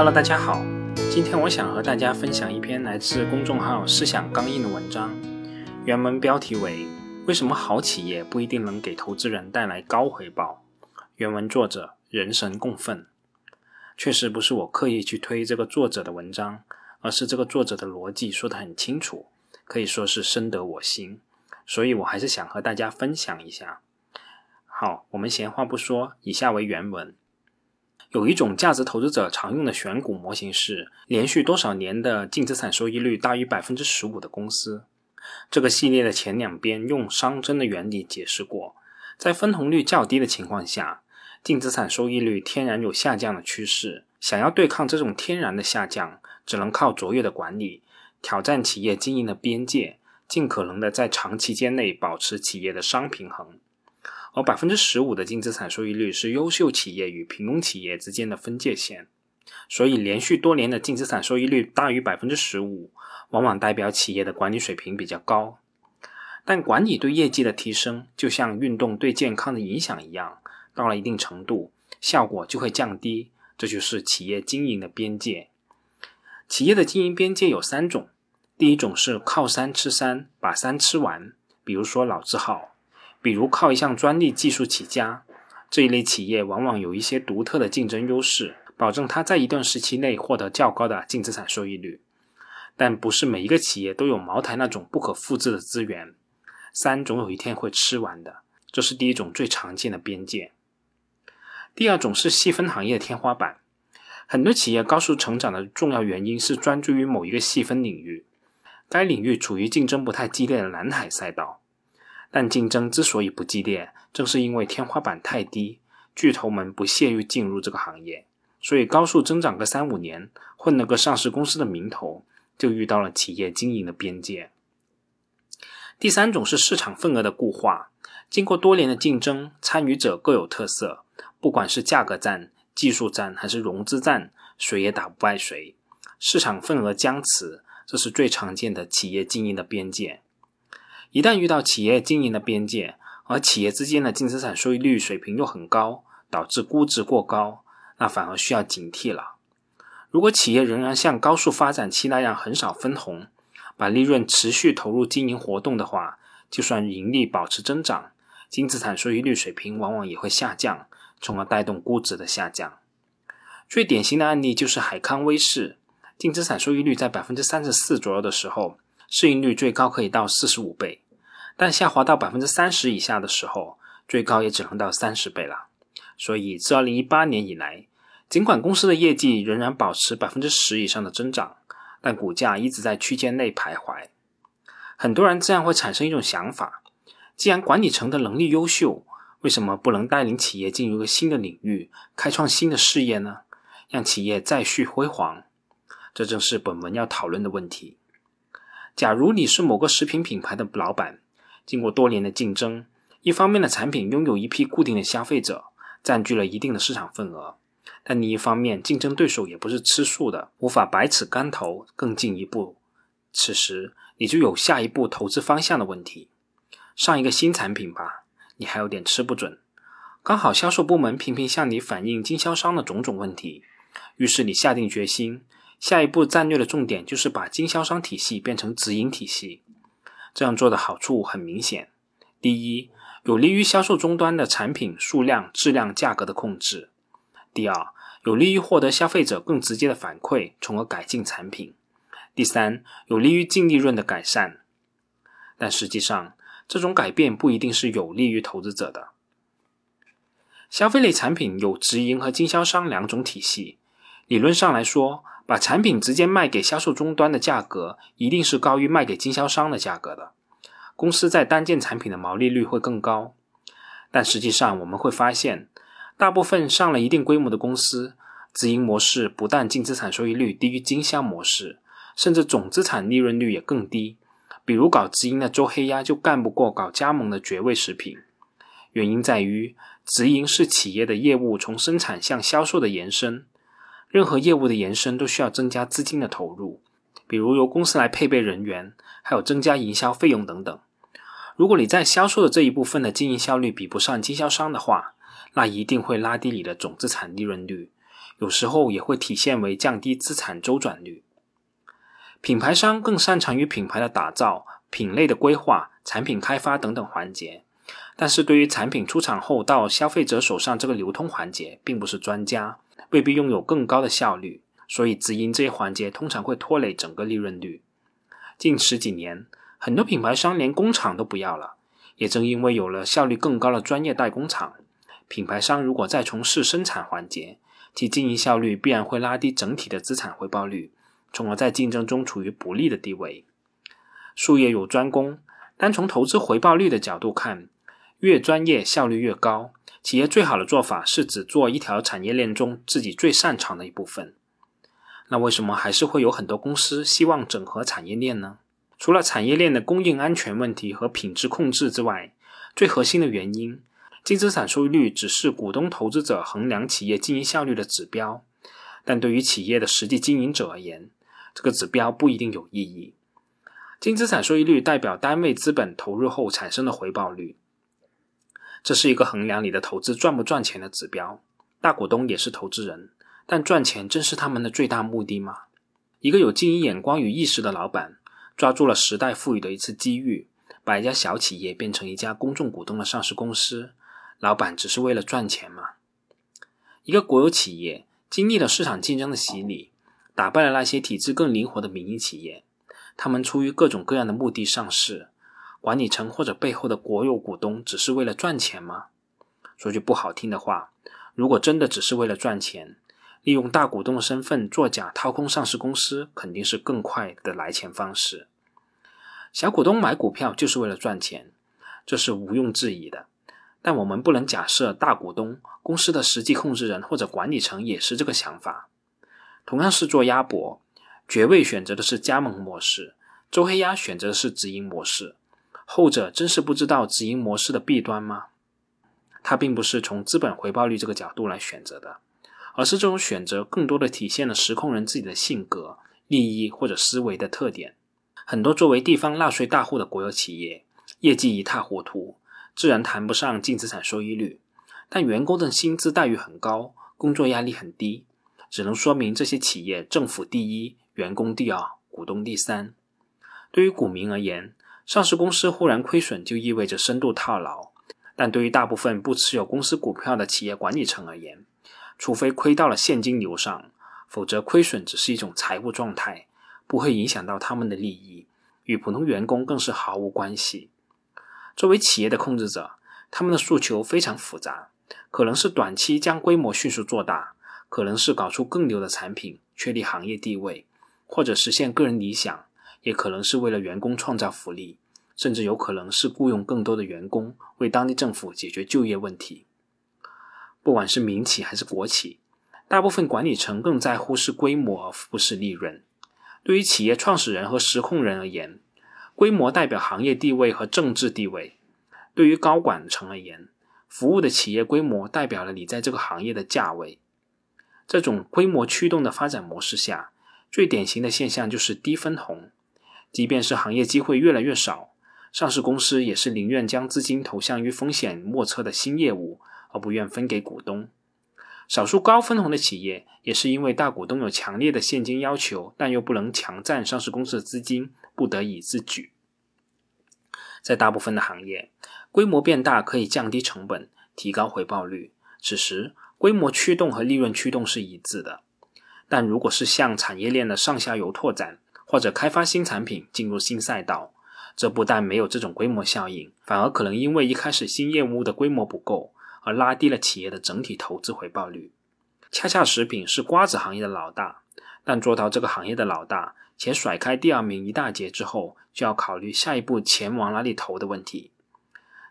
Hello，大家好，今天我想和大家分享一篇来自公众号“思想刚硬”的文章，原文标题为《为什么好企业不一定能给投资人带来高回报》。原文作者人神共愤。确实不是我刻意去推这个作者的文章，而是这个作者的逻辑说得很清楚，可以说是深得我心，所以我还是想和大家分享一下。好，我们闲话不说，以下为原文。有一种价值投资者常用的选股模型是连续多少年的净资产收益率大于百分之十五的公司。这个系列的前两边用熵增的原理解释过，在分红率较低的情况下，净资产收益率天然有下降的趋势。想要对抗这种天然的下降，只能靠卓越的管理，挑战企业经营的边界，尽可能的在长期间内保持企业的熵平衡。而百分之十五的净资产收益率是优秀企业与平庸企业之间的分界线，所以连续多年的净资产收益率大于百分之十五，往往代表企业的管理水平比较高。但管理对业绩的提升，就像运动对健康的影响一样，到了一定程度，效果就会降低。这就是企业经营的边界。企业的经营边界有三种，第一种是靠山吃山，把山吃完，比如说老字号。比如靠一项专利技术起家，这一类企业往往有一些独特的竞争优势，保证它在一段时期内获得较高的净资产收益率。但不是每一个企业都有茅台那种不可复制的资源，三总有一天会吃完的。这是第一种最常见的边界。第二种是细分行业的天花板。很多企业高速成长的重要原因是专注于某一个细分领域，该领域处于竞争不太激烈的蓝海赛道。但竞争之所以不激烈，正是因为天花板太低，巨头们不屑于进入这个行业，所以高速增长个三五年，混了个上市公司的名头，就遇到了企业经营的边界。第三种是市场份额的固化，经过多年的竞争，参与者各有特色，不管是价格战、技术战还是融资战，谁也打不败谁，市场份额僵持，这是最常见的企业经营的边界。一旦遇到企业经营的边界，而企业之间的净资产收益率水平又很高，导致估值过高，那反而需要警惕了。如果企业仍然像高速发展期那样很少分红，把利润持续投入经营活动的话，就算盈利保持增长，净资产收益率水平往往也会下降，从而带动估值的下降。最典型的案例就是海康威视，净资产收益率在百分之三十四左右的时候。市盈率最高可以到四十五倍，但下滑到百分之三十以下的时候，最高也只能到三十倍了。所以，自二零一八年以来，尽管公司的业绩仍然保持百分之十以上的增长，但股价一直在区间内徘徊。很多人这样会产生一种想法：既然管理层的能力优秀，为什么不能带领企业进入一个新的领域，开创新的事业呢？让企业再续辉煌？这正是本文要讨论的问题。假如你是某个食品品牌的老板，经过多年的竞争，一方面的产品拥有一批固定的消费者，占据了一定的市场份额，但另一方面，竞争对手也不是吃素的，无法百尺竿头更进一步。此时，你就有下一步投资方向的问题。上一个新产品吧，你还有点吃不准。刚好销售部门频频向你反映经销商的种种问题，于是你下定决心。下一步战略的重点就是把经销商体系变成直营体系。这样做的好处很明显：第一，有利于销售终端的产品数量、质量、价格的控制；第二，有利于获得消费者更直接的反馈，从而改进产品；第三，有利于净利润的改善。但实际上，这种改变不一定是有利于投资者的。消费类产品有直营和经销商两种体系，理论上来说。把产品直接卖给销售终端的价格，一定是高于卖给经销商的价格的。公司在单件产品的毛利率会更高。但实际上我们会发现，大部分上了一定规模的公司，直营模式不但净资产收益率低于经销模式，甚至总资产利润率也更低。比如搞直营的周黑鸭就干不过搞加盟的绝味食品。原因在于，直营是企业的业务从生产向销售的延伸。任何业务的延伸都需要增加资金的投入，比如由公司来配备人员，还有增加营销费用等等。如果你在销售的这一部分的经营效率比不上经销商的话，那一定会拉低你的总资产利润率，有时候也会体现为降低资产周转率。品牌商更擅长于品牌的打造、品类的规划、产品开发等等环节，但是对于产品出厂后到消费者手上这个流通环节，并不是专家，未必拥有更高的效率，所以直营这些环节通常会拖累整个利润率。近十几年，很多品牌商连工厂都不要了，也正因为有了效率更高的专业代工厂，品牌商如果再从事生产环节，其经营效率必然会拉低整体的资产回报率。从而在竞争中处于不利的地位。术业有专攻，单从投资回报率的角度看，越专业效率越高。企业最好的做法是只做一条产业链中自己最擅长的一部分。那为什么还是会有很多公司希望整合产业链呢？除了产业链的供应安全问题和品质控制之外，最核心的原因，净资产收益率只是股东投资者衡量企业经营效率的指标，但对于企业的实际经营者而言，这个指标不一定有意义。净资产收益率代表单位资本投入后产生的回报率，这是一个衡量你的投资赚不赚钱的指标。大股东也是投资人，但赚钱真是他们的最大目的吗？一个有经营眼光与意识的老板，抓住了时代赋予的一次机遇，把一家小企业变成一家公众股东的上市公司。老板只是为了赚钱吗？一个国有企业经历了市场竞争的洗礼。打败了那些体制更灵活的民营企业，他们出于各种各样的目的上市，管理层或者背后的国有股东只是为了赚钱吗？说句不好听的话，如果真的只是为了赚钱，利用大股东的身份作假掏空上市公司，肯定是更快的来钱方式。小股东买股票就是为了赚钱，这是毋庸置疑的。但我们不能假设大股东公司的实际控制人或者管理层也是这个想法。同样是做鸭脖，绝味选择的是加盟模式，周黑鸭选择的是直营模式。后者真是不知道直营模式的弊端吗？他并不是从资本回报率这个角度来选择的，而是这种选择更多的体现了实控人自己的性格、利益或者思维的特点。很多作为地方纳税大户的国有企业，业绩一塌糊涂，自然谈不上净资产收益率，但员工的薪资待遇很高，工作压力很低。只能说明这些企业政府第一，员工第二，股东第三。对于股民而言，上市公司忽然亏损就意味着深度套牢；但对于大部分不持有公司股票的企业管理层而言，除非亏到了现金流上，否则亏损只是一种财务状态，不会影响到他们的利益，与普通员工更是毫无关系。作为企业的控制者，他们的诉求非常复杂，可能是短期将规模迅速做大。可能是搞出更牛的产品，确立行业地位，或者实现个人理想，也可能是为了员工创造福利，甚至有可能是雇佣更多的员工，为当地政府解决就业问题。不管是民企还是国企，大部分管理层更在乎是规模而不是利润。对于企业创始人和实控人而言，规模代表行业地位和政治地位；对于高管层而言，服务的企业规模代表了你在这个行业的价位。这种规模驱动的发展模式下，最典型的现象就是低分红。即便是行业机会越来越少，上市公司也是宁愿将资金投向于风险莫测的新业务，而不愿分给股东。少数高分红的企业，也是因为大股东有强烈的现金要求，但又不能强占上市公司的资金，不得已之举。在大部分的行业，规模变大可以降低成本，提高回报率。此时，规模驱动和利润驱动是一致的，但如果是向产业链的上下游拓展，或者开发新产品、进入新赛道，这不但没有这种规模效应，反而可能因为一开始新业务的规模不够，而拉低了企业的整体投资回报率。恰恰食品是瓜子行业的老大，但做到这个行业的老大，且甩开第二名一大截之后，就要考虑下一步钱往哪里投的问题。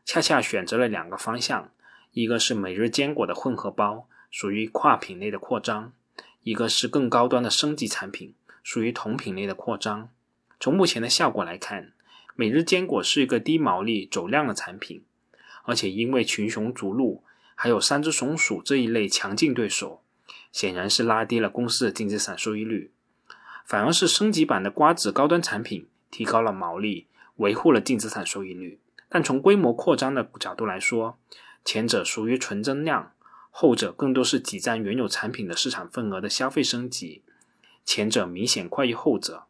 恰恰选择了两个方向。一个是每日坚果的混合包，属于跨品类的扩张；一个是更高端的升级产品，属于同品类的扩张。从目前的效果来看，每日坚果是一个低毛利走量的产品，而且因为群雄逐鹿，还有三只松鼠这一类强劲对手，显然是拉低了公司的净资产收益率。反而是升级版的瓜子高端产品提高了毛利，维护了净资产收益率。但从规模扩张的角度来说，前者属于纯增量，后者更多是挤占原有产品的市场份额的消费升级，前者明显快于后者。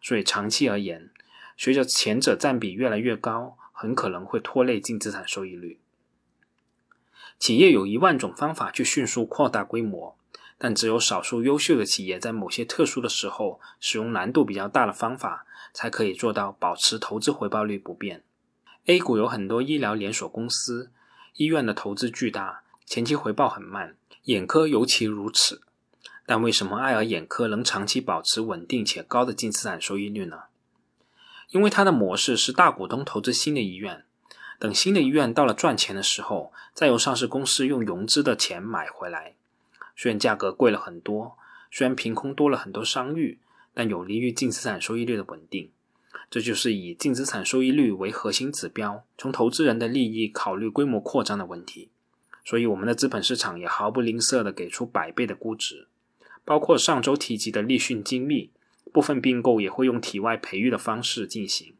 所以长期而言，随着前者占比越来越高，很可能会拖累净资产收益率。企业有一万种方法去迅速扩大规模，但只有少数优秀的企业在某些特殊的时候，使用难度比较大的方法，才可以做到保持投资回报率不变。A 股有很多医疗连锁公司，医院的投资巨大，前期回报很慢，眼科尤其如此。但为什么爱尔眼科能长期保持稳定且高的净资产收益率呢？因为它的模式是大股东投资新的医院，等新的医院到了赚钱的时候，再由上市公司用融资的钱买回来。虽然价格贵了很多，虽然凭空多了很多商誉，但有利于净资产收益率的稳定。这就是以净资产收益率为核心指标，从投资人的利益考虑规模扩张的问题。所以，我们的资本市场也毫不吝啬地给出百倍的估值。包括上周提及的立讯精密，部分并购也会用体外培育的方式进行。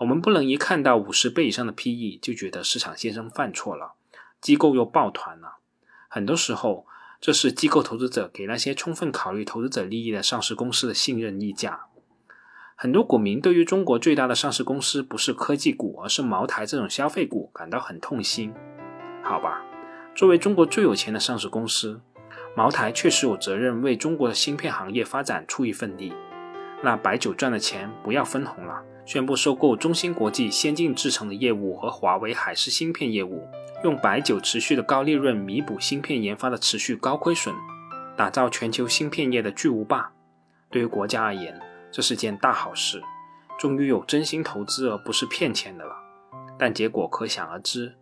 我们不能一看到五十倍以上的 PE 就觉得市场先生犯错了，机构又抱团了。很多时候，这是机构投资者给那些充分考虑投资者利益的上市公司的信任溢价。很多股民对于中国最大的上市公司不是科技股，而是茅台这种消费股感到很痛心。好吧，作为中国最有钱的上市公司。茅台确实有责任为中国的芯片行业发展出一份力。那白酒赚的钱不要分红了，宣布收购中芯国际先进制程的业务和华为海思芯片业务，用白酒持续的高利润弥补芯片研发的持续高亏损，打造全球芯片业的巨无霸。对于国家而言，这是件大好事，终于有真心投资而不是骗钱的了。但结果可想而知，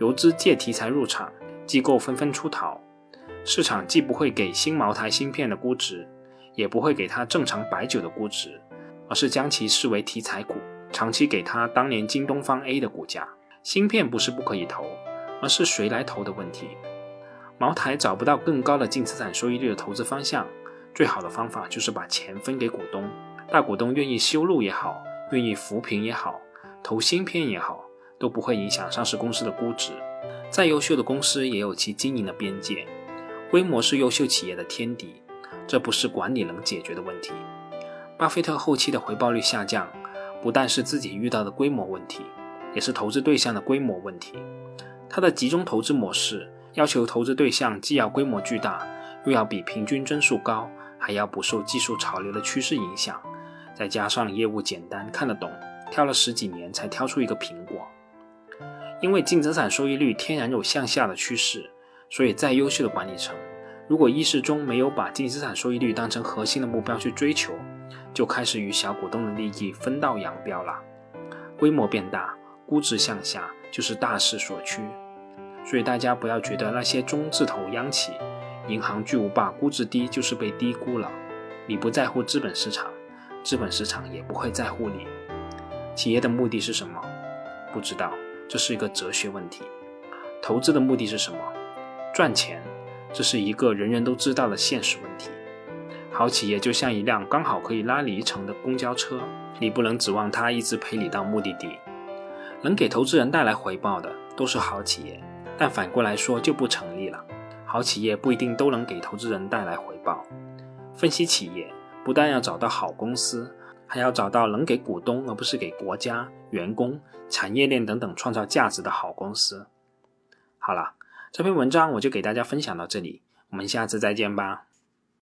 游资借题材入场，机构纷纷出逃。市场既不会给新茅台芯片的估值，也不会给它正常白酒的估值，而是将其视为题材股，长期给它当年京东方 A 的股价。芯片不是不可以投，而是谁来投的问题。茅台找不到更高的净资产收益率的投资方向，最好的方法就是把钱分给股东。大股东愿意修路也好，愿意扶贫也好，投芯片也好，都不会影响上市公司的估值。再优秀的公司也有其经营的边界。规模是优秀企业的天敌，这不是管理能解决的问题。巴菲特后期的回报率下降，不但是自己遇到的规模问题，也是投资对象的规模问题。他的集中投资模式要求投资对象既要规模巨大，又要比平均增速高，还要不受技术潮流的趋势影响，再加上业务简单看得懂，挑了十几年才挑出一个苹果。因为净资产收益率天然有向下的趋势。所以，再优秀的管理层，如果意识中没有把净资产收益率当成核心的目标去追求，就开始与小股东的利益分道扬镳了。规模变大，估值向下，就是大势所趋。所以大家不要觉得那些中字头央企、银行巨无霸估值低就是被低估了。你不在乎资本市场，资本市场也不会在乎你。企业的目的是什么？不知道，这是一个哲学问题。投资的目的是什么？赚钱，这是一个人人都知道的现实问题。好企业就像一辆刚好可以拉里程的公交车，你不能指望它一直陪你到目的地。能给投资人带来回报的都是好企业，但反过来说就不成立了。好企业不一定都能给投资人带来回报。分析企业，不但要找到好公司，还要找到能给股东而不是给国家、员工、产业链等等创造价值的好公司。好了。这篇文章我就给大家分享到这里，我们下次再见吧。